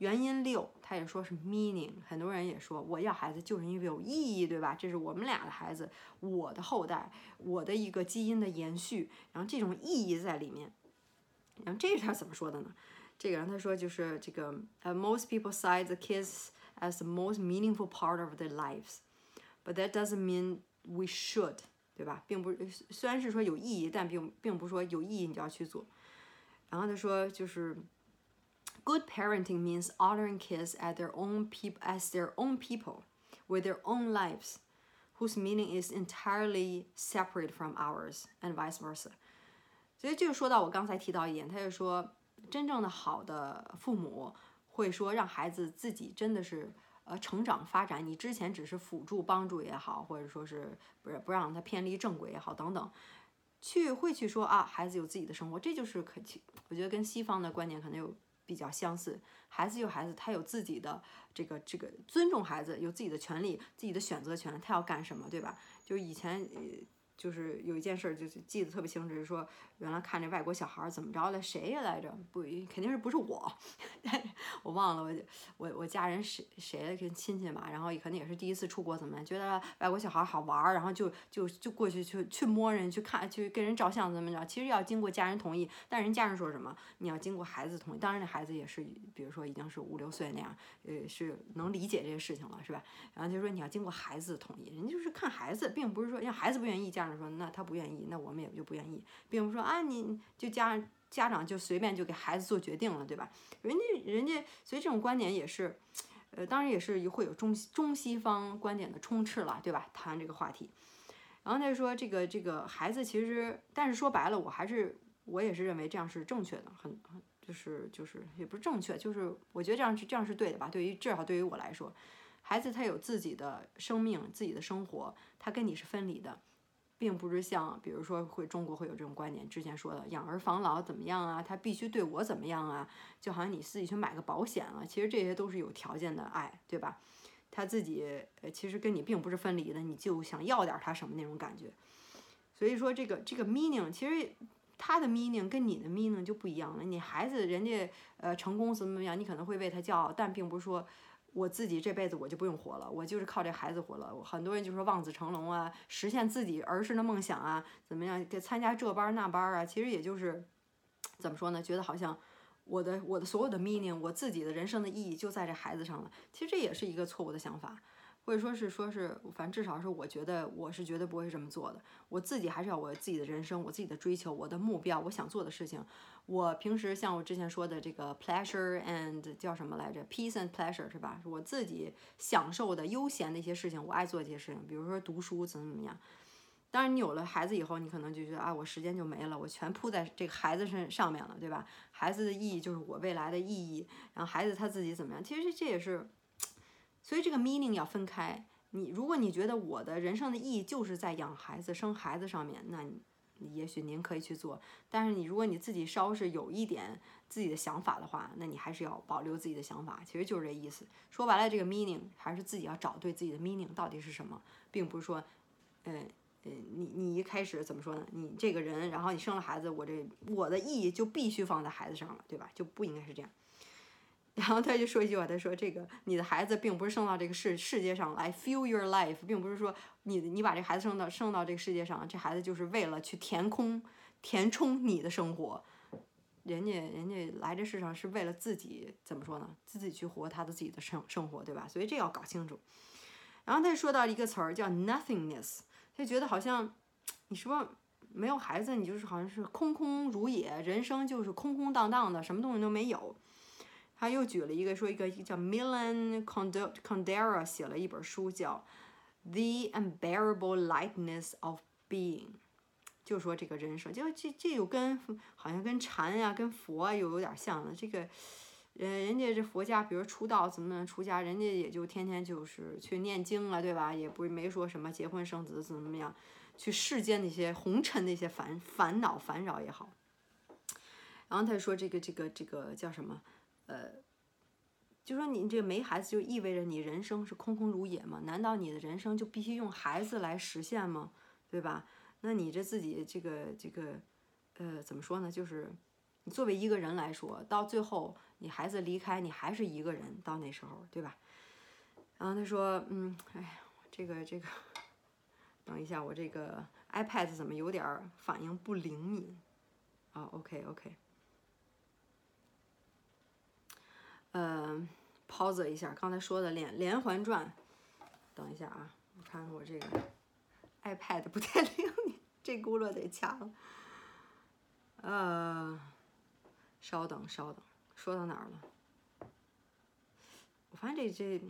原因六，他也说是 meaning，很多人也说我要孩子就是因为有意义，对吧？这是我们俩的孩子，我的后代，我的一个基因的延续，然后这种意义在里面。然后这是他怎么说的呢？这个人他说就是这个呃，most people cite the kids as the most meaningful part of their lives，but that doesn't mean we should，对吧？并不虽然是说有意义，但并并不说有意义你就要去做。然后他说就是。Good parenting means honoring kids as their own people, as their own people, with their own lives, whose meaning is entirely separate from ours, and vice versa. 所以这就说到我刚才提到一点，他就说，真正的好的父母会说让孩子自己真的是呃成长发展，你之前只是辅助帮助也好，或者说是不是不让他偏离正轨也好等等，去会去说啊，孩子有自己的生活，这就是可我觉得跟西方的观点可能有。比较相似，孩子有孩子，他有自己的这个这个尊重孩子，有自己的权利，自己的选择权，他要干什么，对吧？就以前。就是有一件事，就是记得特别清楚，是说原来看这外国小孩怎么着的，谁来着？不，肯定是不是我，我忘了，我我我家人谁谁跟亲戚嘛，然后可能也是第一次出国，怎么觉得外国小孩好玩，然后就就就过去去去摸人，去看，去跟人照相怎么着？其实要经过家人同意，但人家人说什么？你要经过孩子同意，当然那孩子也是，比如说已经是五六岁那样，呃，是能理解这些事情了，是吧？然后就说你要经过孩子的同意，人家就是看孩子，并不是说让孩子不愿意，家长。说那他不愿意，那我们也就不愿意，并不说啊，你就家家长就随便就给孩子做决定了，对吧？人家人家，所以这种观点也是，呃，当然也是会有中中西方观点的充斥了，对吧？谈这个话题，然后他就说这个这个孩子其实，但是说白了，我还是我也是认为这样是正确的，很很就是就是也不是正确，就是我觉得这样是这样是对的吧？对于至少对于我来说，孩子他有自己的生命，自己的生活，他跟你是分离的。并不是像，比如说会中国会有这种观点，之前说的养儿防老怎么样啊？他必须对我怎么样啊？就好像你自己去买个保险了，其实这些都是有条件的爱，对吧？他自己呃，其实跟你并不是分离的，你就想要点他什么那种感觉。所以说这个这个 meaning，其实他的 meaning 跟你的 meaning 就不一样了。你孩子人家呃成功怎么怎么样，你可能会为他骄傲，但并不是说。我自己这辈子我就不用活了，我就是靠这孩子活了。很多人就说望子成龙啊，实现自己儿时的梦想啊，怎么样？给参加这班那班啊，其实也就是怎么说呢？觉得好像我的我的所有的 meaning，我自己的人生的意义就在这孩子上了。其实这也是一个错误的想法。或者说是说是，反正至少是我觉得我是绝对不会这么做的。我自己还是要我自己的人生，我自己的追求，我的目标，我想做的事情。我平时像我之前说的这个 pleasure and 叫什么来着，peace and pleasure 是吧？我自己享受的悠闲的一些事情，我爱做这些事情，比如说读书怎么怎么样。当然，你有了孩子以后，你可能就觉得啊，我时间就没了，我全扑在这个孩子身上面了，对吧？孩子的意义就是我未来的意义，然后孩子他自己怎么样？其实这也是。所以这个 meaning 要分开。你如果你觉得我的人生的意义就是在养孩子、生孩子上面，那你也许您可以去做。但是你如果你自己稍是有一点自己的想法的话，那你还是要保留自己的想法。其实就是这意思。说白了，这个 meaning 还是自己要找对自己的 meaning 到底是什么，并不是说，嗯嗯，你你一开始怎么说呢？你这个人，然后你生了孩子，我这我的意义就必须放在孩子上了，对吧？就不应该是这样。然后他就说一句话，他说：“这个你的孩子并不是生到这个世世界上来 fill your life，并不是说你你把这孩子生到生到这个世界上，这孩子就是为了去填空填充你的生活。人家人家来这世上是为了自己怎么说呢？自己去活他的自己的生生活，对吧？所以这要搞清楚。然后他就说到一个词儿叫 nothingness，他就觉得好像你说没有孩子，你就是好像是空空如也，人生就是空空荡荡的，什么东西都没有。”他又举了一个，说一个叫 Milan Condera 写了一本书，叫《The Unbearable Lightness of Being》，就说这个人生，就这这有跟好像跟禅呀、跟佛又有点像了。这个，呃，人家这佛家，比如出道怎么能出家，人家也就天天就是去念经了，对吧？也不没说什么结婚生子怎么怎么样，去世间那些红尘那些烦烦恼烦扰也好。然后他说这个这个这个叫什么？呃，就说你这没孩子，就意味着你人生是空空如也吗？难道你的人生就必须用孩子来实现吗？对吧？那你这自己这个这个，呃，怎么说呢？就是你作为一个人来说，到最后你孩子离开你还是一个人，到那时候，对吧？然后他说，嗯，哎呀，这个这个，等一下，我这个 iPad 怎么有点反应不灵敏？啊，OK OK，嗯 pos 一下，刚才说的连连环转，等一下啊，我看看我这个 iPad 不太灵敏，这轱辘得掐了。呃，稍等稍等，说到哪儿了？我发现这这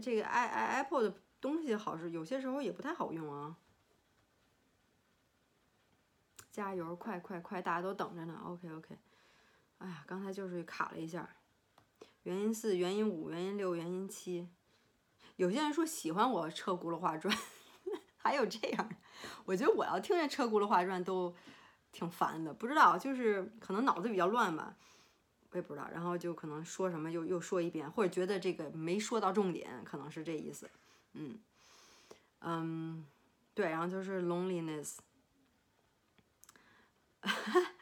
这个 i i Apple 的东西好是有些时候也不太好用啊。加油，快快快，大家都等着呢。OK OK，哎呀，刚才就是卡了一下。原因四、原因五、原因六、原因七。有些人说喜欢我车轱辘话转，还有这样。我觉得我要听见车轱辘话转都。挺烦的，不知道，就是可能脑子比较乱吧，我也不知道。然后就可能说什么又又说一遍，或者觉得这个没说到重点，可能是这意思。嗯嗯，对，然后就是 loneliness。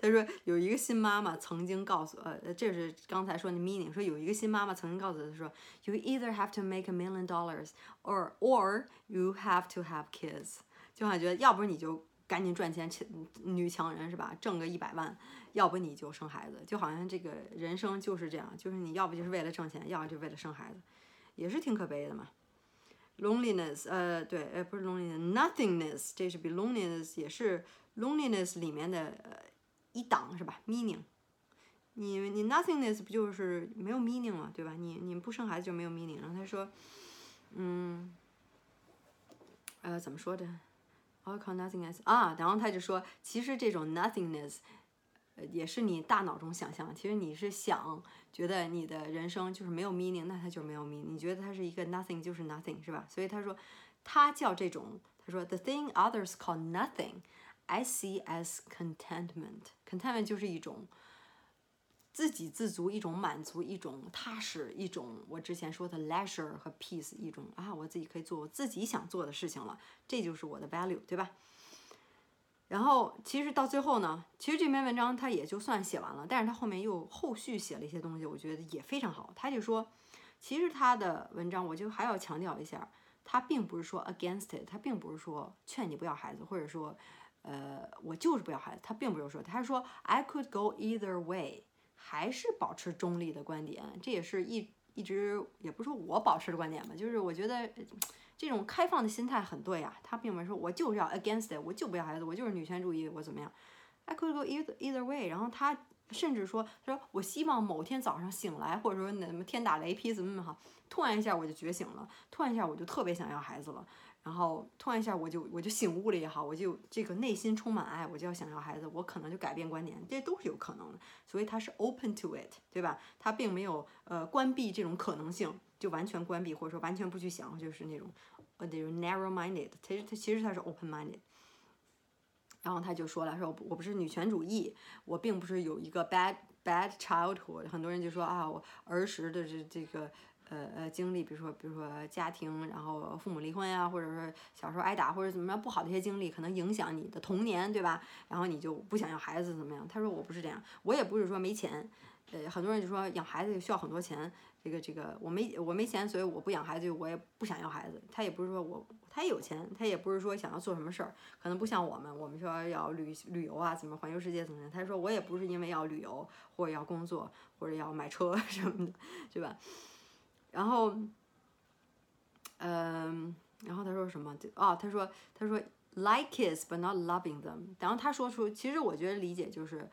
他说有一个新妈妈曾经告诉呃，这是刚才说的 meaning，说有一个新妈妈曾经告诉他说，you either have to make a million dollars or or you have to have kids，就好像觉得要不你就。赶紧赚钱，强女强人是吧？挣个一百万，要不你就生孩子，就好像这个人生就是这样，就是你要不就是为了挣钱，要不就为了生孩子，也是挺可悲的嘛。Loneliness，呃，对，呃，不是 loneliness，nothingness，这是比 loneliness 也是 loneliness 里面的一档是吧？Meaning，你你 nothingness 不就是没有 meaning 吗？对吧？你你不生孩子就没有 meaning。然后他说，嗯，呃，怎么说的？I call nothingness 啊，然后他就说，其实这种 nothingness，呃，也是你大脑中想象。其实你是想觉得你的人生就是没有 meaning，那它就没有 meaning。你觉得它是一个 nothing，就是 nothing，是吧？所以他说，他叫这种，他说 the thing others call nothing，I see as contentment。Contentment 就是一种。自给自足，一种满足，一种踏实，一种我之前说的 leisure 和 peace，一种啊，我自己可以做我自己想做的事情了，这就是我的 value，对吧？然后其实到最后呢，其实这篇文章他也就算写完了，但是他后面又后续写了一些东西，我觉得也非常好。他就说，其实他的文章，我就还要强调一下，他并不是说 against it，他并不是说劝你不要孩子，或者说，呃，我就是不要孩子，他并不是说，他是说 I could go either way。还是保持中立的观点，这也是一一直也不是说我保持的观点吧，就是我觉得这种开放的心态很对啊。他并没有说我就是要 against it，我就不要孩子，我就是女权主义，我怎么样？I could go either either way。然后他甚至说，他说我希望某天早上醒来，或者说那什么天打雷劈怎么怎么好，突然一下我就觉醒了，突然一下我就特别想要孩子了。然后突然一下，我就我就醒悟了也好，我就这个内心充满爱，我就要想要孩子，我可能就改变观点，这都是有可能的。所以他是 open to it，对吧？他并没有呃关闭这种可能性，就完全关闭或者说完全不去想，就是那种呃那种 narrow-minded。其实他其实他是 open-minded。然后他就说了，说我不是女权主义，我并不是有一个 bad bad childhood。很多人就说啊，我儿时的这这个。呃呃，经历，比如说，比如说家庭，然后父母离婚呀，或者说小时候挨打或者怎么样不好的一些经历，可能影响你的童年，对吧？然后你就不想要孩子怎么样？他说我不是这样，我也不是说没钱，呃，很多人就说养孩子需要很多钱，这个这个我没我没钱，所以我不养孩子，我也不想要孩子。他也不是说我他也有钱，他也不是说想要做什么事儿，可能不像我们，我们说要旅旅游啊，怎么环游世界怎么样？他说我也不是因为要旅游或者要工作或者要买车 什么的，对吧？然后，嗯，然后他说什么？哦，他说，他说 like kids but not loving them。然后他说出，其实我觉得理解就是，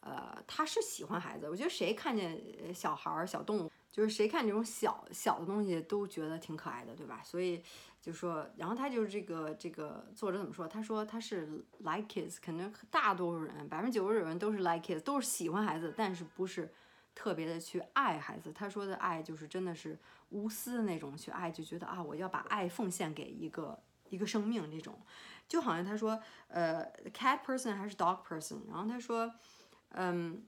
呃，他是喜欢孩子。我觉得谁看见小孩儿、小动物，就是谁看这种小小的东西都觉得挺可爱的，对吧？所以就说，然后他就是这个这个作者怎么说？他说他是 like kids，可能大多数人，百分之九十九人都是 like kids，都是喜欢孩子，但是不是。特别的去爱孩子，他说的爱就是真的是无私的那种去爱，就觉得啊，我要把爱奉献给一个一个生命这种，就好像他说，呃，cat person 还是 dog person，然后他说，嗯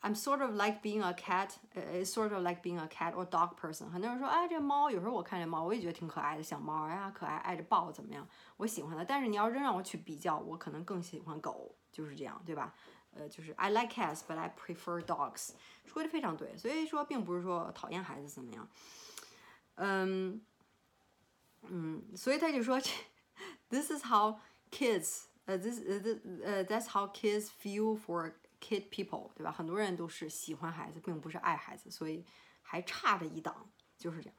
，I'm sort of like being a cat，呃，sort of like being a cat or dog person。很多人说，哎，这猫有时候我看这猫，我也觉得挺可爱的，小猫呀，可爱，爱着抱怎么样？我喜欢它。但是你要真让我去比较，我可能更喜欢狗，就是这样，对吧？呃，就是 I like cats but I prefer dogs，说的非常对。所以说，并不是说讨厌孩子怎么样，嗯嗯，所以他就说，This is how kids，呃，this 呃 this 呃 That's how kids feel for kid people，对吧？很多人都是喜欢孩子，并不是爱孩子，所以还差着一档，就是这样。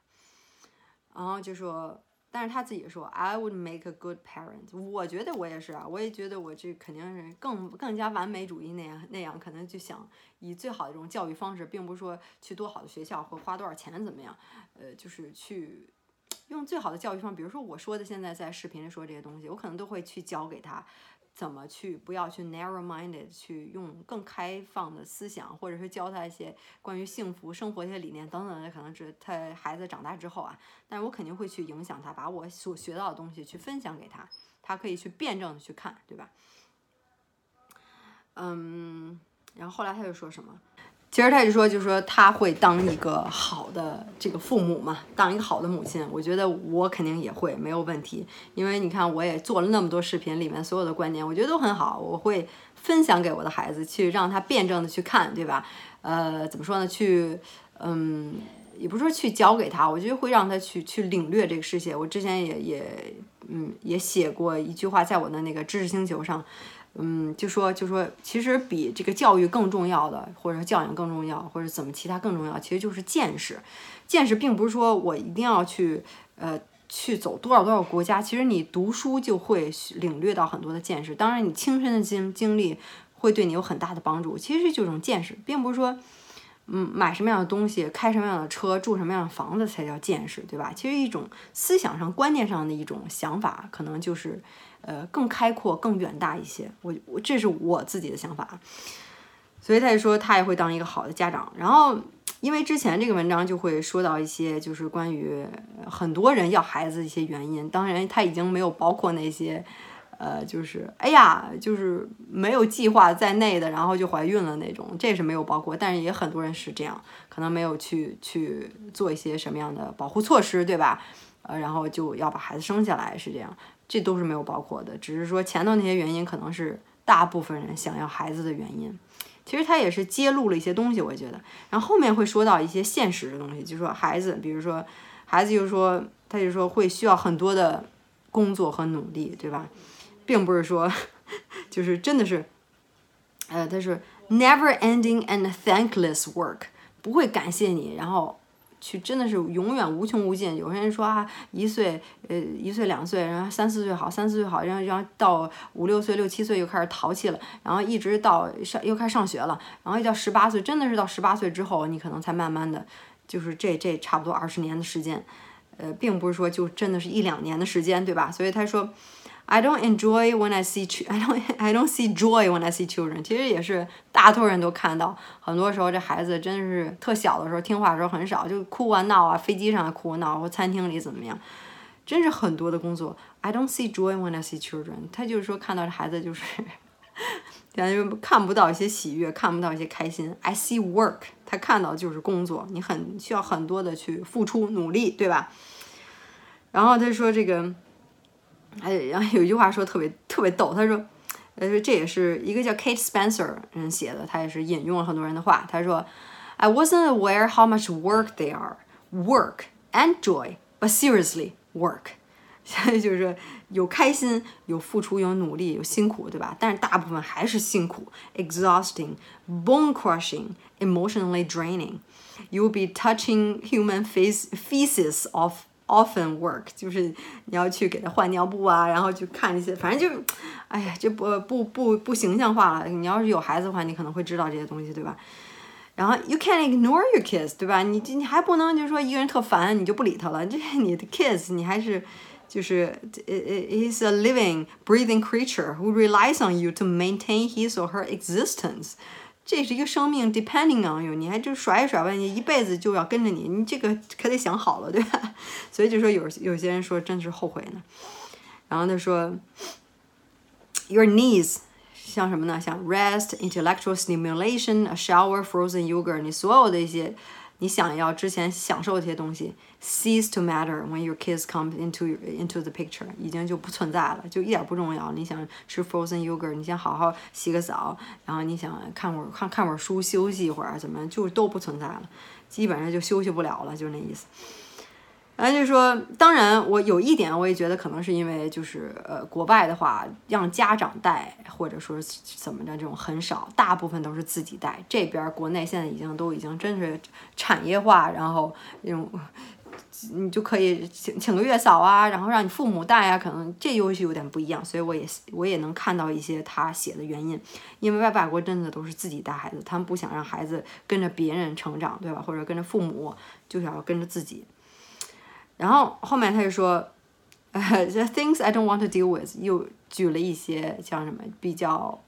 然后就说。但是他自己说，I would make a good parent。我觉得我也是啊，我也觉得我这肯定是更更加完美主义那样那样，可能就想以最好的这种教育方式，并不是说去多好的学校或花多少钱怎么样，呃，就是去用最好的教育方，比如说我说的现在在视频里说这些东西，我可能都会去教给他。怎么去不要去 narrow-minded，去用更开放的思想，或者是教他一些关于幸福生活一些理念等等的，可能是他孩子长大之后啊，但是我肯定会去影响他，把我所学到的东西去分享给他，他可以去辩证的去看，对吧？嗯，然后后来他又说什么？其实他就说，就说他会当一个好的这个父母嘛，当一个好的母亲。我觉得我肯定也会没有问题，因为你看我也做了那么多视频，里面所有的观点我觉得都很好，我会分享给我的孩子，去让他辩证的去看，对吧？呃，怎么说呢？去，嗯，也不是说去教给他，我觉得会让他去去领略这个世界。我之前也也，嗯，也写过一句话，在我的那个知识星球上。嗯，就说就说，其实比这个教育更重要的，或者教养更重要，或者怎么其他更重要，其实就是见识。见识并不是说我一定要去呃去走多少多少国家，其实你读书就会领略到很多的见识。当然，你亲身的经经历会对你有很大的帮助。其实就这种见识，并不是说嗯买什么样的东西，开什么样的车，住什么样的房子才叫见识，对吧？其实一种思想上、观念上的一种想法，可能就是。呃，更开阔、更远大一些，我我这是我自己的想法，所以他就说他也会当一个好的家长。然后，因为之前这个文章就会说到一些，就是关于很多人要孩子一些原因。当然，他已经没有包括那些，呃，就是哎呀，就是没有计划在内的，然后就怀孕了那种，这是没有包括。但是也很多人是这样，可能没有去去做一些什么样的保护措施，对吧？呃，然后就要把孩子生下来，是这样。这都是没有包括的，只是说前头那些原因可能是大部分人想要孩子的原因。其实他也是揭露了一些东西，我觉得。然后后面会说到一些现实的东西，就是说孩子，比如说孩子，就是说他就说会需要很多的工作和努力，对吧？并不是说就是真的是，呃，他是 never ending and thankless work，不会感谢你，然后。去真的是永远无穷无尽。有些人说啊，一岁，呃，一岁两岁，然后三四岁好，三四岁好，然后然后到五六岁、六七岁又开始淘气了，然后一直到上又开始上学了，然后一到十八岁，真的是到十八岁之后，你可能才慢慢的，就是这这差不多二十年的时间，呃，并不是说就真的是一两年的时间，对吧？所以他说。I don't enjoy when I see I don't I don't see joy when I see children。其实也是大多人都看到，很多时候这孩子真是特小的时候听话的时候很少，就哭啊闹啊，飞机上哭啊闹，或餐厅里怎么样，真是很多的工作。I don't see joy when I see children。他就是说看到这孩子就是，感觉看不到一些喜悦，看不到一些开心。I see work。他看到就是工作，你很需要很多的去付出努力，对吧？然后他说这个。哎，然后有一句话说特别特别逗，他说，呃，这也是一个叫 Kate Spencer 人写的，他也是引用了很多人的话。他说，I wasn't aware how much work they are, work and joy, but seriously work。所以就是说，有开心，有付出，有努力，有辛苦，对吧？但是大部分还是辛苦，exhausting, bone crushing, emotionally draining. You'll be touching human face feces of Often work 就是你要去给他换尿布啊，然后去看这些，反正就，哎呀，就不不不不形象化了。你要是有孩子的话，你可能会知道这些东西，对吧？然后 you can't ignore your kids，对吧？你你还不能就是说一个人特烦你就不理他了，这你的 kids 你还是就是 is a living breathing creature who relies on you to maintain his or her existence。这是一个生命，depending on you，你还就甩一甩吧，你一辈子就要跟着你，你这个可得想好了，对吧？所以就说有有些人说真是后悔呢。然后他说，your needs 像什么呢？像 rest, intellectual stimulation, a shower, frozen yogurt，你所有的一些你想要之前享受这些东西，cease to matter when your kids come into into the picture，已经就不存在了，就一点不重要。你想吃 frozen yogurt，你想好好洗个澡，然后你想看会儿看看会儿书，休息一会儿，怎么就都不存在了，基本上就休息不了了，就是那意思。然后就说，当然，我有一点，我也觉得可能是因为，就是呃，国外的话，让家长带或者说怎么着这种很少，大部分都是自己带。这边国内现在已经都已经真是产业化，然后那种你就可以请请个月嫂啊，然后让你父母带啊，可能这又是有点不一样。所以我也我也能看到一些他写的原因，因为外外国真的都是自己带孩子，他们不想让孩子跟着别人成长，对吧？或者跟着父母，就想要跟着自己。然后后面他就说，呃，the things I don't want to deal with，又举了一些像什么比较，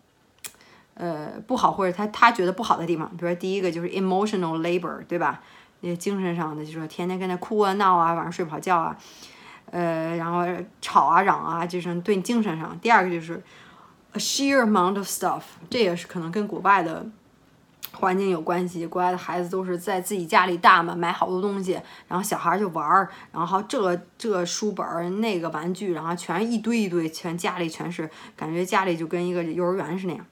呃，不好或者他他觉得不好的地方，比如说第一个就是 emotional labor，对吧？那精神上的，就说天天跟他哭啊闹啊，晚上睡不好觉啊，呃，然后吵啊嚷啊，就是对你精神上。第二个就是 a sheer amount of stuff，这也是可能跟国外的。环境有关系，国外的孩子都是在自己家里大嘛，买好多东西，然后小孩就玩儿，然后这这书本儿那个玩具，然后全一堆一堆，全家里全是，感觉家里就跟一个幼儿园是那样。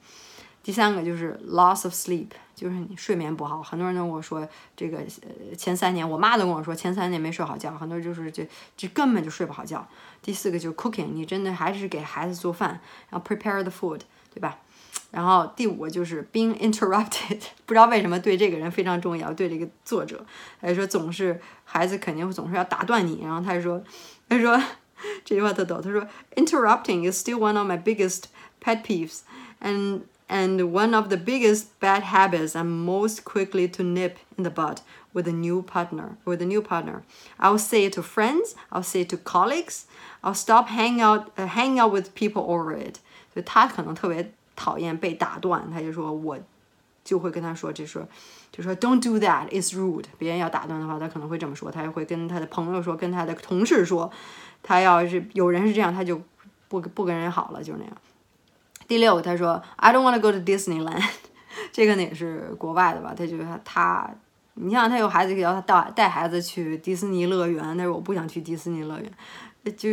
第三个就是 loss of sleep，就是你睡眠不好，很多人都跟我说这个呃前三年，我妈都跟我说前三年没睡好觉，很多人就是这这根本就睡不好觉。第四个就是 cooking，你真的还是给孩子做饭，然后 prepare the food，对吧？然后第五个就是 being interrupted，不知道为什么对这个人非常重要，对这个作者，他就说总是孩子肯定总是要打断你，然后他就说，他说这句话特逗，他说 interrupting is still one of my biggest pet peeves and and one of the biggest bad habits I'm most quickly to nip in the bud with a new partner with a new partner. I'll say it to friends, I'll say it to colleagues, I'll stop hang out uh, hang out with people over it. 所以他可能特别 讨厌被打断，他就说我就会跟他说，就说就说 Don't do that, it's rude。别人要打断的话，他可能会这么说，他也会跟他的朋友说，跟他的同事说，他要是有人是这样，他就不不跟人好了，就是那样。第六，他说 I don't want to go to Disneyland。这个呢也是国外的吧？他就说他，你像他有孩子，要他带带孩子去迪士尼乐园，但是我不想去迪士尼乐园。就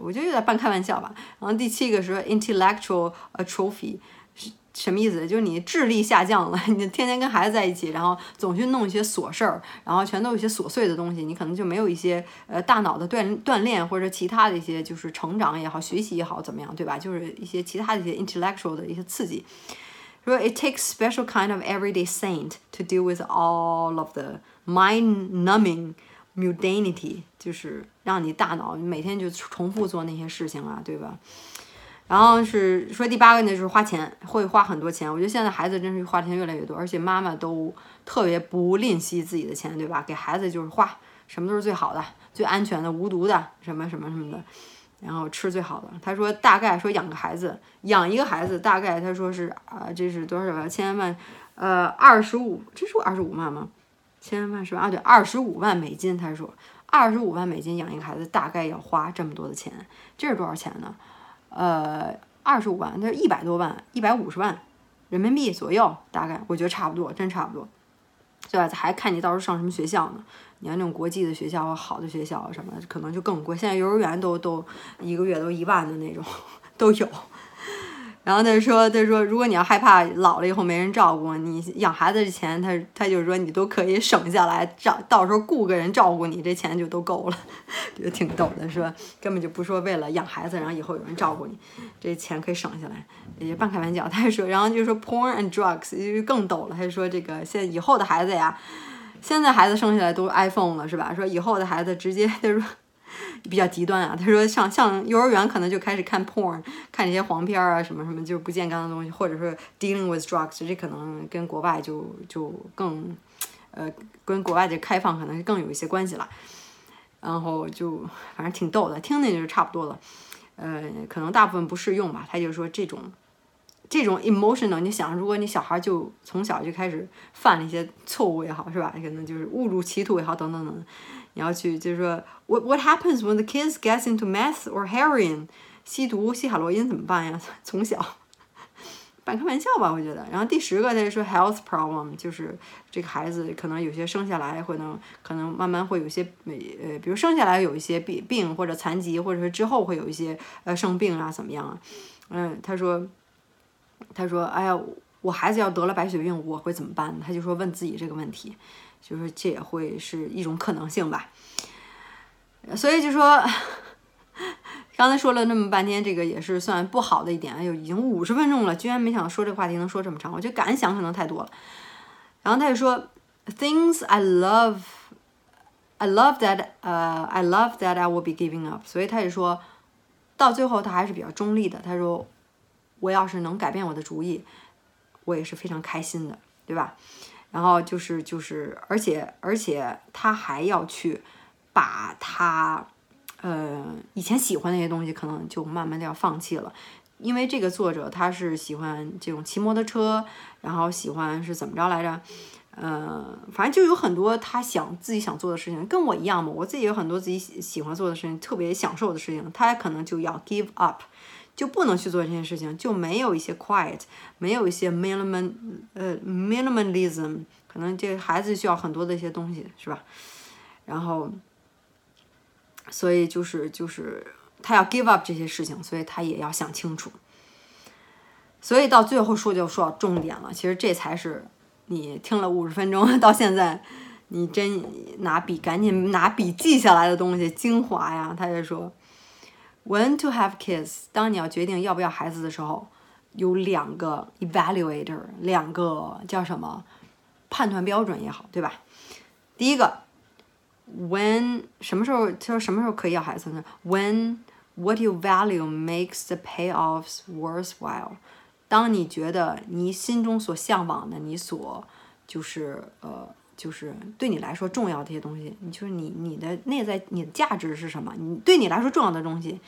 我觉得有点半开玩笑吧。然后第七个是 intellectual atrophy，是什么意思？就是你智力下降了，你天天跟孩子在一起，然后总去弄一些琐事儿，然后全都有一些琐碎的东西，你可能就没有一些呃大脑的锻锻炼或者其他的一些就是成长也好，学习也好怎么样，对吧？就是一些其他的一些 intellectual 的一些刺激。说 it takes special kind of everyday saint to deal with all of the mind-numbing mundanity，就是让你大脑每天就重复做那些事情啊，对吧？然后是说第八个呢，就是花钱，会花很多钱。我觉得现在孩子真是花钱越来越多，而且妈妈都特别不吝惜自己的钱，对吧？给孩子就是花，什么都是最好的、最安全的、无毒的，什么什么什么的，然后吃最好的。他说大概说养个孩子，养一个孩子大概他说是啊，这是多少千万？呃，二十五，这是二十五万吗？千万是吧？啊，对，二十五万美金。他说二十五万美金养一个孩子大概要花这么多的钱，这是多少钱呢？呃，二十五万，那一百多万，一百五十万人民币左右，大概我觉得差不多，真差不多，对吧？还看你到时候上什么学校呢？你要那种国际的学校、好的学校什么的，可能就更贵。现在幼儿园都都一个月都一万的那种 都有。然后他说：“他说，如果你要害怕老了以后没人照顾你，养孩子的钱，他他就说你都可以省下来，照到时候雇个人照顾你，这钱就都够了，觉得挺逗的，说根本就不说为了养孩子，然后以后有人照顾你，这钱可以省下来，也半开玩笑。他还说，然后就说 porn and drugs 就更逗了，他就说这个现在以后的孩子呀，现在孩子生下来都 iPhone 了，是吧？说以后的孩子直接他说。”比较极端啊，他说像像幼儿园可能就开始看 porn，看一些黄片啊什么什么就是不健康的东西，或者说 dealing with drugs，这可能跟国外就就更，呃，跟国外的开放可能更有一些关系了。然后就反正挺逗的，听听就差不多了。呃，可能大部分不适用吧。他就说这种这种 emotional，你想，如果你小孩就从小就开始犯了一些错误也好，是吧？可能就是误入歧途也好，等等等。你要去就是说，what what happens when the kids gets into meth or heroin？吸毒、吸海洛因怎么办呀？从小半开玩笑吧，我觉得。然后第十个他就说 health problem，就是这个孩子可能有些生下来会能可能慢慢会有些呃，比如生下来有一些病病或者残疾，或者是之后会有一些呃生病啊怎么样啊？嗯，他说他说哎呀，我孩子要得了白血病，我会怎么办？他就说问自己这个问题，就是这也会是一种可能性吧。所以就说。刚才说了那么半天，这个也是算不好的一点。哎呦，已经五十分钟了，居然没想到说这个话题能说这么长。我觉得感想可能太多了。然后他就说，Things I love, I love that, 呃，I love that I will be giving up。所以他就说到最后，他还是比较中立的。他说，我要是能改变我的主意，我也是非常开心的，对吧？然后就是就是，而且而且他还要去把他。呃，以前喜欢那些东西，可能就慢慢的要放弃了，因为这个作者他是喜欢这种骑摩托车，然后喜欢是怎么着来着？呃，反正就有很多他想自己想做的事情，跟我一样嘛。我自己有很多自己喜喜欢做的事情，特别享受的事情，他可能就要 give up，就不能去做这件事情，就没有一些 quiet，没有一些 minimum 呃 minimalism，可能这孩子需要很多的一些东西，是吧？然后。所以就是就是他要 give up 这些事情，所以他也要想清楚。所以到最后说就说到重点了，其实这才是你听了五十分钟到现在，你真拿笔赶紧拿笔记下来的东西精华呀。他就说，when to have kids，当你要决定要不要孩子的时候，有两个 evaluator，两个叫什么判断标准也好，对吧？第一个。When 什么时候？他说什么时候可以要孩子呢？When what you value makes the payoffs worthwhile。当你觉得你心中所向往的，你所就是呃，就是对你来说重要这些东西，你就是你你的内在你的价值是什么？你对你来说重要的东西，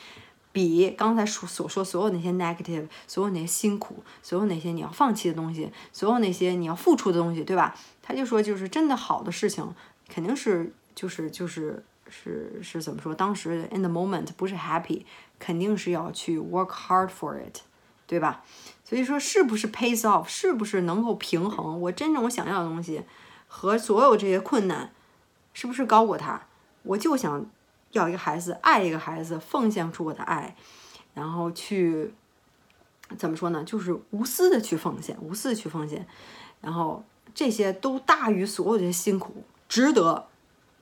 比刚才说所说所有那些 negative，所有那些辛苦，所有那些你要放弃的东西，所有那些你要付出的东西，对吧？他就说，就是真的好的事情，肯定是。就是就是是是怎么说？当时 in the moment 不是 happy，肯定是要去 work hard for it，对吧？所以说是不是 pays off，是不是能够平衡我真正我想要的东西和所有这些困难，是不是高过他？我就想要一个孩子，爱一个孩子，奉献出我的爱，然后去怎么说呢？就是无私的去奉献，无私的去奉献，然后这些都大于所有的辛苦，值得。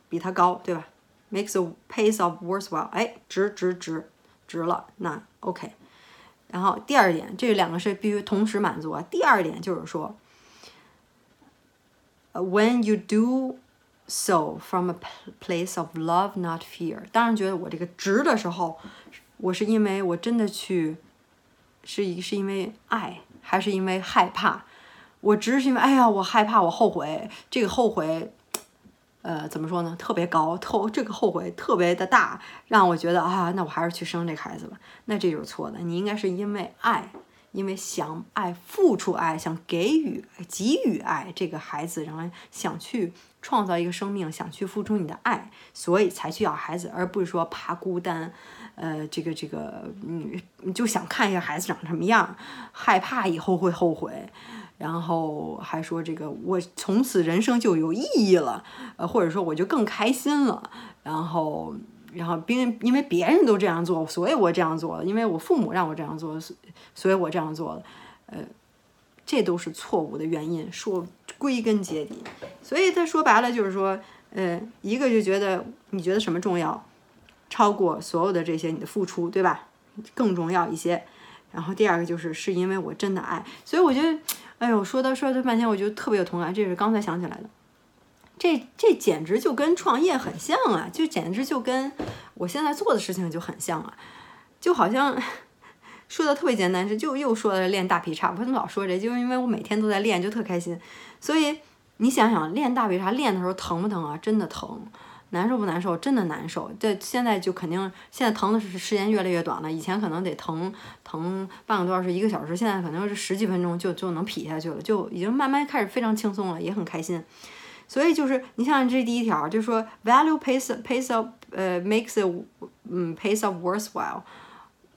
比他高，对吧？Makes a pace of worthwhile，哎，值值值值了，那 OK。然后第二点，这两个是必须同时满足啊。第二点就是说，When you do so from a place of love, not fear。当然觉得我这个值的时候，我是因为我真的去，是一是因为爱，还是因为害怕？我值是因为，哎呀，我害怕，我后悔，这个后悔。呃，怎么说呢？特别高，特这个后悔特别的大，让我觉得啊，那我还是去生这个孩子吧。那这就是错的。你应该是因为爱，因为想爱，付出爱，想给予、给予爱这个孩子，然后想去创造一个生命，想去付出你的爱，所以才去要孩子，而不是说怕孤单，呃，这个这个，你就想看一下孩子长什么样，害怕以后会后悔。然后还说这个，我从此人生就有意义了，呃，或者说我就更开心了。然后，然后因因为别人都这样做，所以我这样做了；因为我父母让我这样做，所所以我这样做了。呃，这都是错误的原因。说归根结底，所以他说白了就是说，呃，一个就觉得你觉得什么重要，超过所有的这些你的付出，对吧？更重要一些。然后第二个就是是因为我真的爱，所以我觉得。哎呦，说到说这半天，我就特别有同感。这是刚才想起来的，这这简直就跟创业很像啊！就简直就跟我现在做的事情就很像啊！就好像说的特别简单，是就又说了练大劈叉。我怎么老说这？就因为我每天都在练，就特开心。所以你想想，练大劈叉练的时候疼不疼啊？真的疼。难受不难受？真的难受。这现在就肯定，现在疼的是时间越来越短了。以前可能得疼疼半个多小时、一个小时，现在可能是十几分钟就就能劈下去了，就已经慢慢开始非常轻松了，也很开心。所以就是你像这第一条，就是说 value pace pace of 呃 makes a 嗯 pace of worthwhile。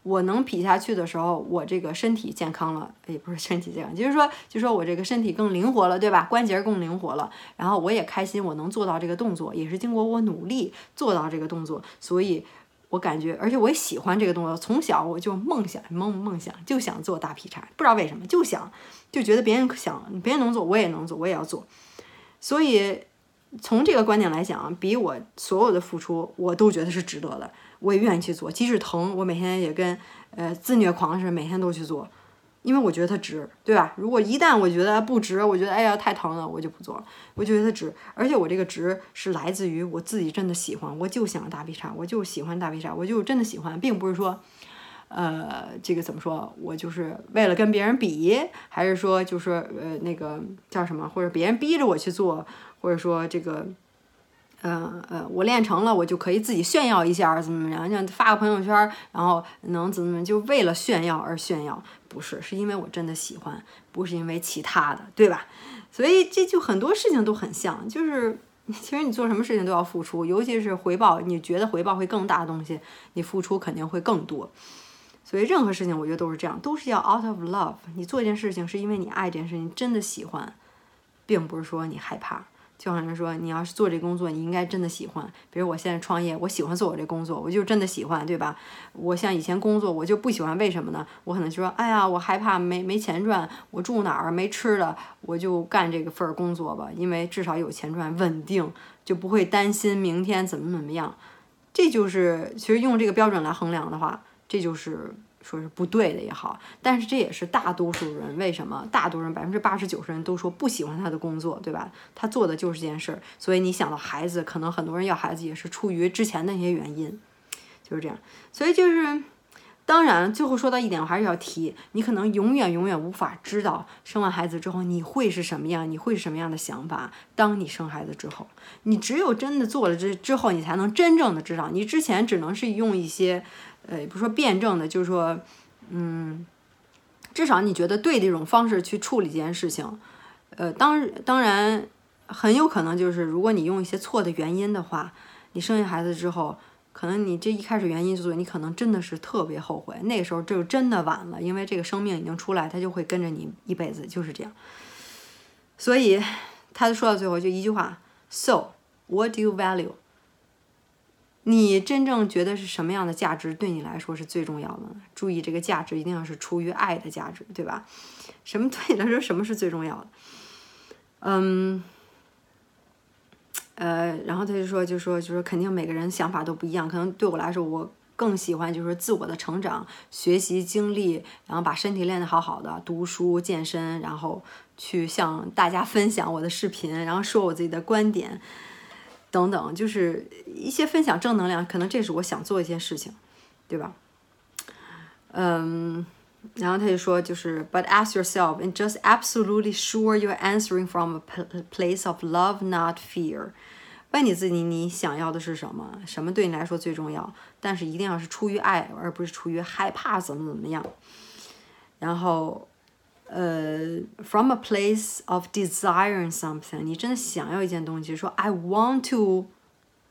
我能比下去的时候，我这个身体健康了，也不是身体健康，就是说，就说我这个身体更灵活了，对吧？关节更灵活了，然后我也开心，我能做到这个动作，也是经过我努力做到这个动作，所以我感觉，而且我也喜欢这个动作。从小我就梦想梦梦想，就想做大劈叉，不知道为什么，就想就觉得别人想别人能做，我也能做，我也要做。所以从这个观点来讲，比我所有的付出，我都觉得是值得的。我也愿意去做，即使疼，我每天也跟呃自虐狂似的，每天都去做，因为我觉得它值，对吧？如果一旦我觉得不值，我觉得哎呀太疼了，我就不做了。我觉得它值，而且我这个值是来自于我自己真的喜欢，我就想大劈叉，我就喜欢大劈叉，我就真的喜欢，并不是说，呃，这个怎么说？我就是为了跟别人比，还是说就是呃那个叫什么？或者别人逼着我去做，或者说这个。嗯呃，我练成了，我就可以自己炫耀一下，怎么怎么样？像发个朋友圈，然后能怎么怎么，就为了炫耀而炫耀，不是，是因为我真的喜欢，不是因为其他的，对吧？所以这就很多事情都很像，就是其实你做什么事情都要付出，尤其是回报，你觉得回报会更大的东西，你付出肯定会更多。所以任何事情我觉得都是这样，都是要 out of love。你做一件事情是因为你爱这件事情，真的喜欢，并不是说你害怕。就好像说，你要是做这工作，你应该真的喜欢。比如我现在创业，我喜欢做我这工作，我就真的喜欢，对吧？我像以前工作，我就不喜欢，为什么呢？我可能就说，哎呀，我害怕没没钱赚，我住哪儿没吃的，我就干这个份儿工作吧，因为至少有钱赚，稳定，就不会担心明天怎么怎么样。这就是其实用这个标准来衡量的话，这就是。说是不对的也好，但是这也是大多数人为什么？大多数人百分之八十九十人都说不喜欢他的工作，对吧？他做的就是这件事儿。所以你想到孩子，可能很多人要孩子也是出于之前那些原因，就是这样。所以就是，当然最后说到一点，我还是要提，你可能永远永远无法知道生完孩子之后你会是什么样，你会是什么样的想法。当你生孩子之后，你只有真的做了这之后，你才能真正的知道。你之前只能是用一些。呃，也不说辩证的，就是说，嗯，至少你觉得对的一种方式去处理这件事情，呃，当当然很有可能就是，如果你用一些错的原因的话，你生下孩子之后，可能你这一开始原因就是你可能真的是特别后悔，那个时候就真的晚了，因为这个生命已经出来，他就会跟着你一辈子，就是这样。所以他说到最后就一句话：So what do you value？你真正觉得是什么样的价值对你来说是最重要的？注意，这个价值一定要是出于爱的价值，对吧？什么对你来说什么是最重要的？嗯，呃，然后他就说，就说，就说，肯定每个人想法都不一样。可能对我来说，我更喜欢就是自我的成长、学习经历，然后把身体练得好好的，读书、健身，然后去向大家分享我的视频，然后说我自己的观点。等等，就是一些分享正能量，可能这是我想做一件事情，对吧？嗯，然后他就说，就是 But ask yourself and just absolutely sure you're answering from a place of love, not fear。问你自己，你想要的是什么？什么对你来说最重要？但是一定要是出于爱，而不是出于害怕怎么怎么样。然后。呃，from a place of desiring something，你真的想要一件东西，说 I want to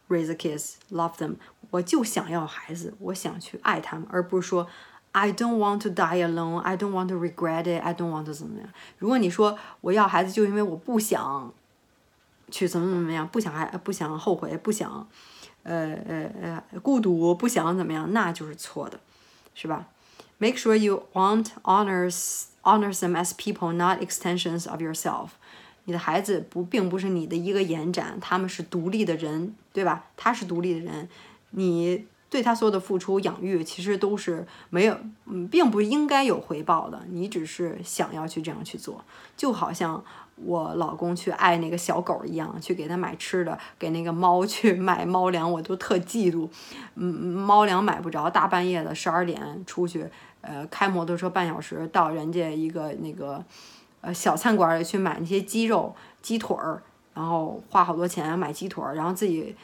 raise a kids, love them，我就想要孩子，我想去爱他们，而不是说 I don't want to die alone, I don't want to regret it, I don't want to 怎么样。如果你说我要孩子，就因为我不想去怎么怎么样，不想还不想后悔，不想呃呃呃孤独，不想怎么样，那就是错的，是吧？Make sure you want honors honors them as people, not extensions of yourself。你的孩子不并不是你的一个延展，他们是独立的人，对吧？他是独立的人，你对他所有的付出、养育，其实都是没有，嗯，并不应该有回报的。你只是想要去这样去做，就好像我老公去爱那个小狗一样，去给他买吃的，给那个猫去买猫粮，我都特嫉妒。嗯，猫粮买不着，大半夜的十二点出去。呃，开摩托车半小时到人家一个那个呃小餐馆里去买那些鸡肉、鸡腿儿，然后花好多钱买鸡腿儿，然后自己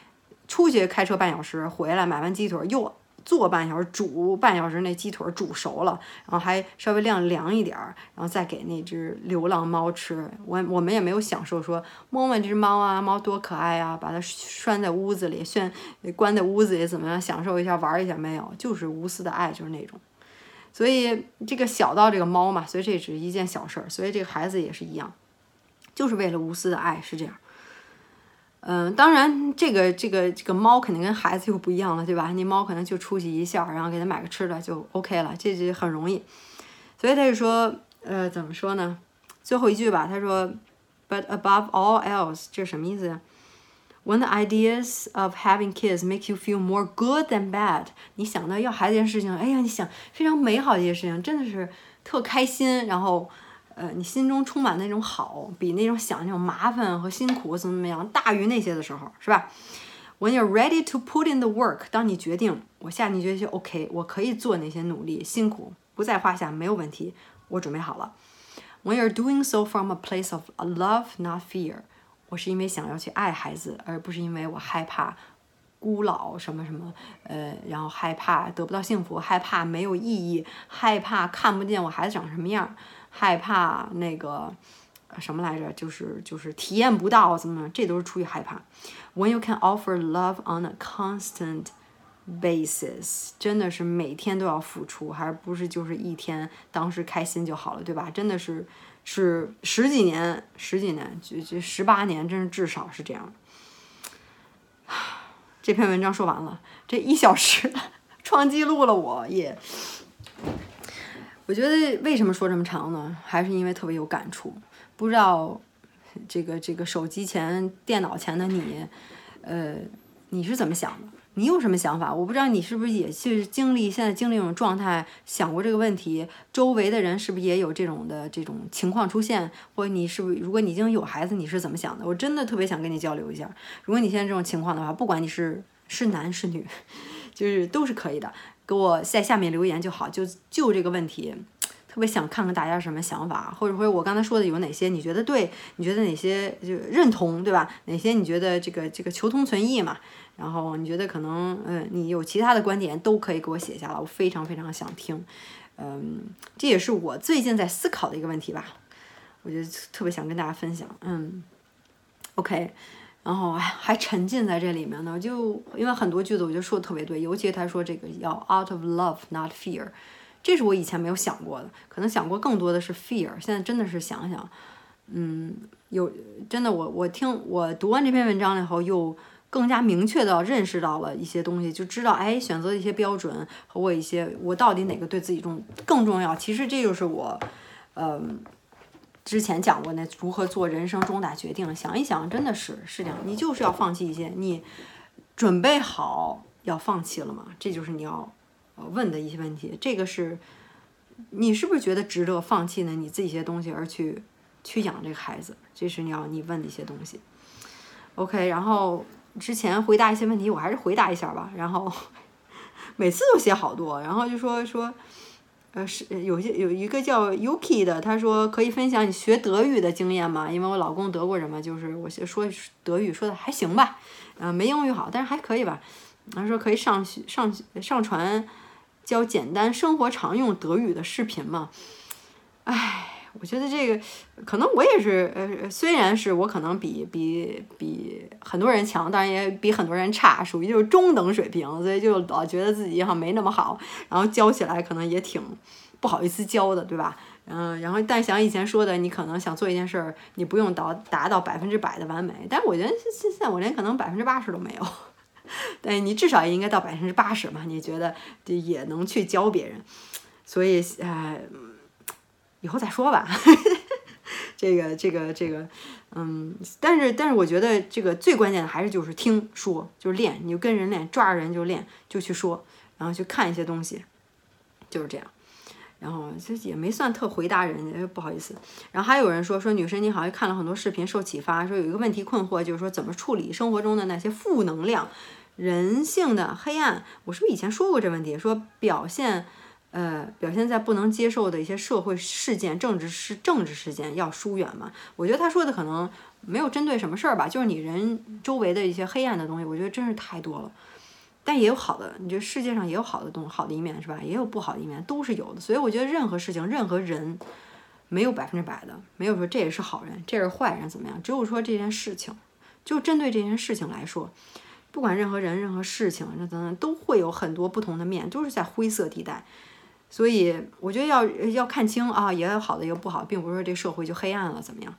出去开车半小时回来买完鸡腿儿又做半小时煮半小时那鸡腿儿煮熟了，然后还稍微晾凉一点儿，然后再给那只流浪猫吃。我我们也没有享受说摸摸这只猫啊，猫多可爱啊，把它拴在屋子里，拴关在屋子里怎么样享受一下玩一下没有，就是无私的爱就是那种。所以这个小到这个猫嘛，所以这只是一件小事儿，所以这个孩子也是一样，就是为了无私的爱是这样。嗯，当然这个这个这个猫肯定跟孩子又不一样了，对吧？你猫可能就出去一下，然后给它买个吃的就 OK 了，这就很容易。所以他就说，呃，怎么说呢？最后一句吧，他说，But above all else，这是什么意思呀？When the ideas of having kids make you feel more good than bad，你想到要孩子这件事情，哎呀，你想非常美好的一件事情，真的是特开心，然后，呃，你心中充满那种好，比那种想那种麻烦和辛苦怎么怎么样大于那些的时候，是吧？When you're ready to put in the work，当你决定我下定决心，OK，我可以做那些努力，辛苦不在话下，没有问题，我准备好了。When you're doing so from a place of love, not fear。我是因为想要去爱孩子，而不是因为我害怕孤老什么什么，呃，然后害怕得不到幸福，害怕没有意义，害怕看不见我孩子长什么样，害怕那个什么来着，就是就是体验不到怎么，这都是出于害怕。When you can offer love on a constant basis，真的是每天都要付出，还不是就是一天当时开心就好了，对吧？真的是。是十几年，十几年，就就十八年，真是至少是这样。这篇文章说完了，这一小时 创纪录了，我也。我觉得为什么说这么长呢？还是因为特别有感触。不知道这个这个手机前、电脑前的你，呃，你是怎么想的？你有什么想法？我不知道你是不是也是经历现在经历这种状态，想过这个问题？周围的人是不是也有这种的这种情况出现？或者你是不是如果你已经有孩子，你是怎么想的？我真的特别想跟你交流一下。如果你现在这种情况的话，不管你是是男是女，就是都是可以的，给我在下面留言就好。就就这个问题，特别想看看大家什么想法，或者说我刚才说的有哪些你觉得对？你觉得哪些就认同，对吧？哪些你觉得这个这个求同存异嘛？然后你觉得可能，嗯，你有其他的观点都可以给我写下来，我非常非常想听，嗯，这也是我最近在思考的一个问题吧，我觉得特别想跟大家分享，嗯，OK，然后还沉浸在这里面呢，就因为很多句子我觉得说的特别对，尤其他说这个要 out of love not fear，这是我以前没有想过的，可能想过更多的是 fear，现在真的是想想，嗯，有真的我我听我读完这篇文章了以后又。更加明确的认识到了一些东西，就知道哎，选择一些标准和我一些我到底哪个对自己重更重要。其实这就是我，嗯，之前讲过那如何做人生重大决定。想一想，真的是是这样，你就是要放弃一些，你准备好要放弃了吗？这就是你要问的一些问题。这个是，你是不是觉得值得放弃呢？你自己一些东西而去去养这个孩子，这是你要你问的一些东西。OK，然后。之前回答一些问题，我还是回答一下吧。然后 每次都写好多，然后就说说，呃，是有些有一个叫 Yuki 的，他说可以分享你学德语的经验吗？因为我老公德国人嘛，就是我说德语说的还行吧，呃，没英语好，但是还可以吧。他说可以上学上上传教简单生活常用德语的视频嘛？唉。我觉得这个可能我也是，呃，虽然是我可能比比比很多人强，当然也比很多人差，属于就是中等水平，所以就老觉得自己好像没那么好，然后教起来可能也挺不好意思教的，对吧？嗯，然后但像以前说的，你可能想做一件事儿，你不用到达到百分之百的完美，但是我觉得现现在我连可能百分之八十都没有，但你至少也应该到百分之八十嘛？你觉得也能去教别人，所以，呃。以后再说吧，这个这个这个，嗯，但是但是我觉得这个最关键的还是就是听说，就是练，你就跟人练，抓着人就练，就去说，然后去看一些东西，就是这样。然后这也没算特回答人家，不好意思。然后还有人说说女神你好像看了很多视频受启发，说有一个问题困惑，就是说怎么处理生活中的那些负能量、人性的黑暗。我是不是以前说过这问题？说表现。呃，表现在不能接受的一些社会事件、政治事、政治事件要疏远嘛？我觉得他说的可能没有针对什么事儿吧，就是你人周围的一些黑暗的东西，我觉得真是太多了。但也有好的，你觉得世界上也有好的东好的一面是吧？也有不好的一面，都是有的。所以我觉得任何事情、任何人没有百分之百的，没有说这也是好人，这是坏人怎么样？只有说这件事情，就针对这件事情来说，不管任何人、任何事情，那等等都会有很多不同的面，都是在灰色地带。所以我觉得要要看清啊，也有好的，也有不好，并不是说这社会就黑暗了怎么样？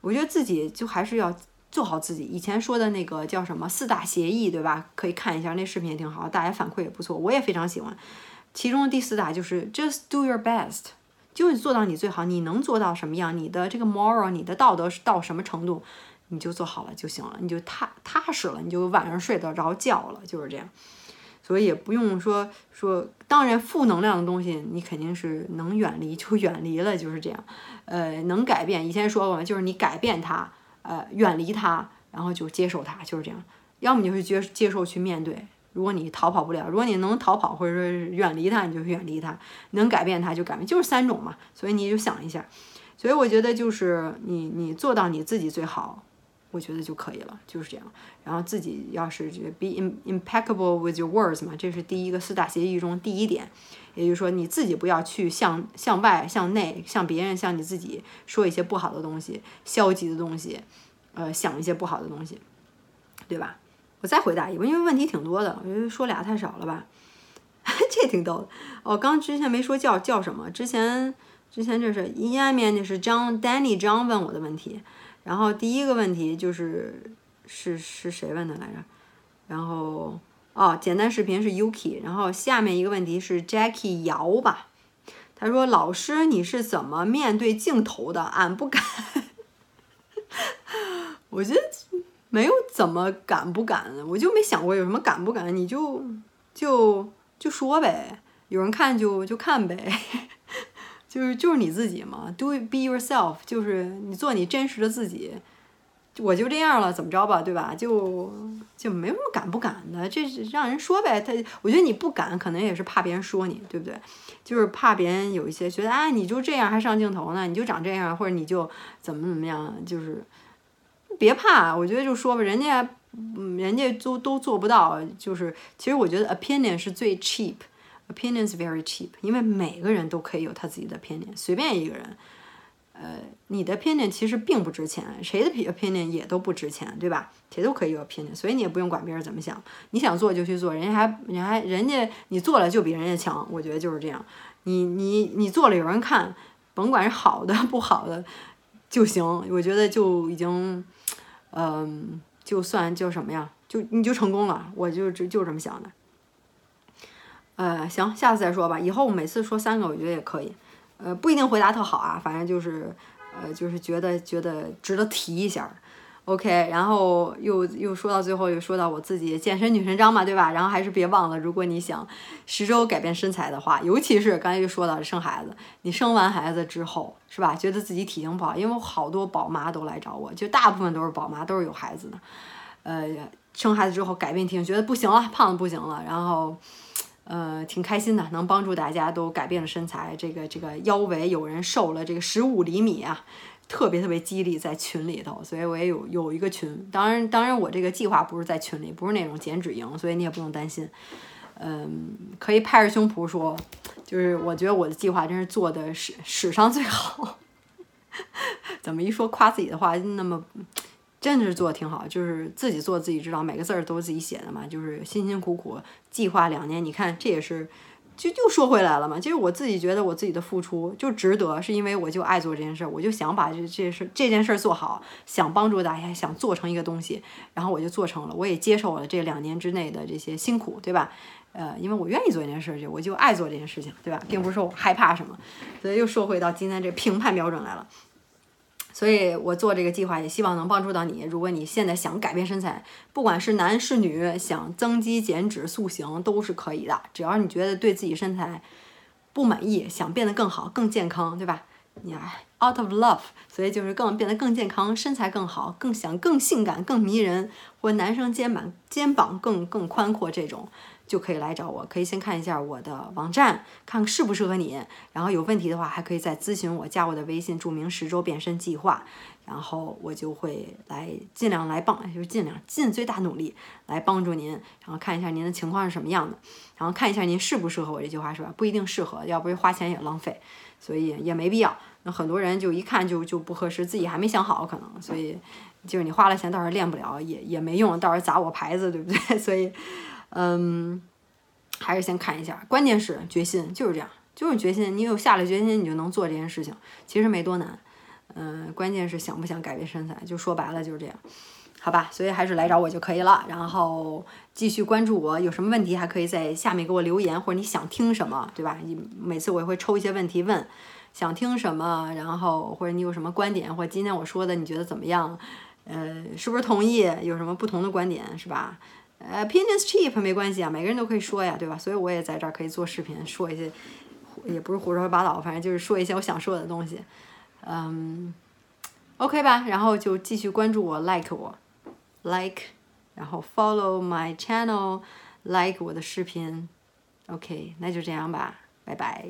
我觉得自己就还是要做好自己。以前说的那个叫什么四大协议，对吧？可以看一下那视频也挺好，大家反馈也不错，我也非常喜欢。其中第四大就是 just do your best，就是做到你最好，你能做到什么样，你的这个 moral，你的道德是到什么程度，你就做好了就行了，你就踏踏实了，你就晚上睡得着觉了，就是这样。所以也不用说说，当然负能量的东西你肯定是能远离就远离了，就是这样。呃，能改变，以前说过嘛，就是你改变它，呃，远离他，然后就接受他，就是这样。要么你就接接受去面对，如果你逃跑不了，如果你能逃跑或者说远离他，你就远离他；能改变他就改变，就是三种嘛。所以你就想一下。所以我觉得就是你你做到你自己最好，我觉得就可以了，就是这样。然后自己要是 be im, impeccable with your words 嘛，这是第一个四大协议中第一点，也就是说你自己不要去向向外、向内、向别人、向你自己说一些不好的东西、消极的东西，呃，想一些不好的东西，对吧？我再回答一个，因为问题挺多的，我觉得说俩太少了吧？这挺逗的哦。刚之前没说叫叫什么，之前之前这是阴暗面那是张 Danny 张问我的问题，然后第一个问题就是。是是谁问的来着？然后哦，简单视频是 Yuki，然后下面一个问题是 Jackie 姚吧？他说：“老师，你是怎么面对镜头的？俺不敢。”我觉得没有怎么敢不敢，我就没想过有什么敢不敢，你就就就说呗，有人看就就看呗，就是就是你自己嘛，Do it, be yourself，就是你做你真实的自己。我就这样了，怎么着吧，对吧？就就没什么敢不敢的，这是让人说呗。他，我觉得你不敢，可能也是怕别人说你，对不对？就是怕别人有一些觉得，哎，你就这样还上镜头呢，你就长这样，或者你就怎么怎么样，就是别怕。我觉得就说吧，人家，人家都都做不到。就是其实我觉得 opinion 是最 cheap Opinions very cheap，因为每个人都可以有他自己的 opinion，随便一个人。呃，你的 opinion 其实并不值钱，谁的 opinion 也都不值钱，对吧？谁都可以有 opinion，所以你也不用管别人怎么想，你想做就去做，人家还，人还，人家你做了就比人家强，我觉得就是这样。你你你做了有人看，甭管是好的不好的就行，我觉得就已经，嗯，就算叫什么呀，就你就成功了，我就就就这么想的。呃，行，下次再说吧，以后每次说三个，我觉得也可以。呃，不一定回答特好啊，反正就是，呃，就是觉得觉得值得提一下，OK，然后又又说到最后，又说到我自己健身女神章嘛，对吧？然后还是别忘了，如果你想十周改变身材的话，尤其是刚才又说到生孩子，你生完孩子之后，是吧？觉得自己体型不好，因为好多宝妈都来找我，就大部分都是宝妈，都是有孩子的，呃，生孩子之后改变体型，觉得不行了，胖的不行了，然后。呃，挺开心的，能帮助大家都改变了身材，这个这个腰围有人瘦了这个十五厘米啊，特别特别激励在群里头，所以我也有有一个群，当然当然我这个计划不是在群里，不是那种减脂营，所以你也不用担心，嗯，可以拍着胸脯说，就是我觉得我的计划真是做的史史上最好，怎么一说夸自己的话那么。真的是做的挺好，就是自己做自己知道，每个字儿都是自己写的嘛，就是辛辛苦苦计划两年，你看这也是，就就说回来了嘛。其实我自己觉得我自己的付出就值得，是因为我就爱做这件事儿，我就想把这这事这件事儿做好，想帮助大家，想做成一个东西，然后我就做成了，我也接受了这两年之内的这些辛苦，对吧？呃，因为我愿意做这件事情，我就爱做这件事情，对吧？并不是说我害怕什么，所以又说回到今天这评判标准来了。所以我做这个计划也希望能帮助到你。如果你现在想改变身材，不管是男是女，想增肌减脂塑形都是可以的。只要你觉得对自己身材不满意，想变得更好、更健康，对吧？你 out of love，所以就是更变得更健康，身材更好，更想更性感、更迷人，或男生肩膀肩膀更更宽阔这种。就可以来找我，可以先看一下我的网站，看适不适合你。然后有问题的话，还可以再咨询我，加我的微信，注明十周变身计划，然后我就会来尽量来帮，就是尽量尽最大努力来帮助您。然后看一下您的情况是什么样的，然后看一下您适不适合我这句话是吧？不一定适合，要不然花钱也浪费，所以也没必要。那很多人就一看就就不合适，自己还没想好可能，所以就是你花了钱，到时候练不了也也没用，到时候砸我牌子，对不对？所以。嗯，还是先看一下，关键是决心就是这样，就是决心，你有下了决心，你就能做这件事情，其实没多难。嗯，关键是想不想改变身材，就说白了就是这样，好吧？所以还是来找我就可以了。然后继续关注我，有什么问题还可以在下面给我留言，或者你想听什么，对吧？你每次我也会抽一些问题问，想听什么，然后或者你有什么观点，或者今天我说的你觉得怎么样？呃，是不是同意？有什么不同的观点，是吧？呃，opinions cheap 没关系啊，每个人都可以说呀，对吧？所以我也在这儿可以做视频，说一些，也不是胡说八道，反正就是说一些我想说的东西。嗯，OK 吧，然后就继续关注我，like 我，like，然后 follow my channel，like 我的视频，OK，那就这样吧，拜拜。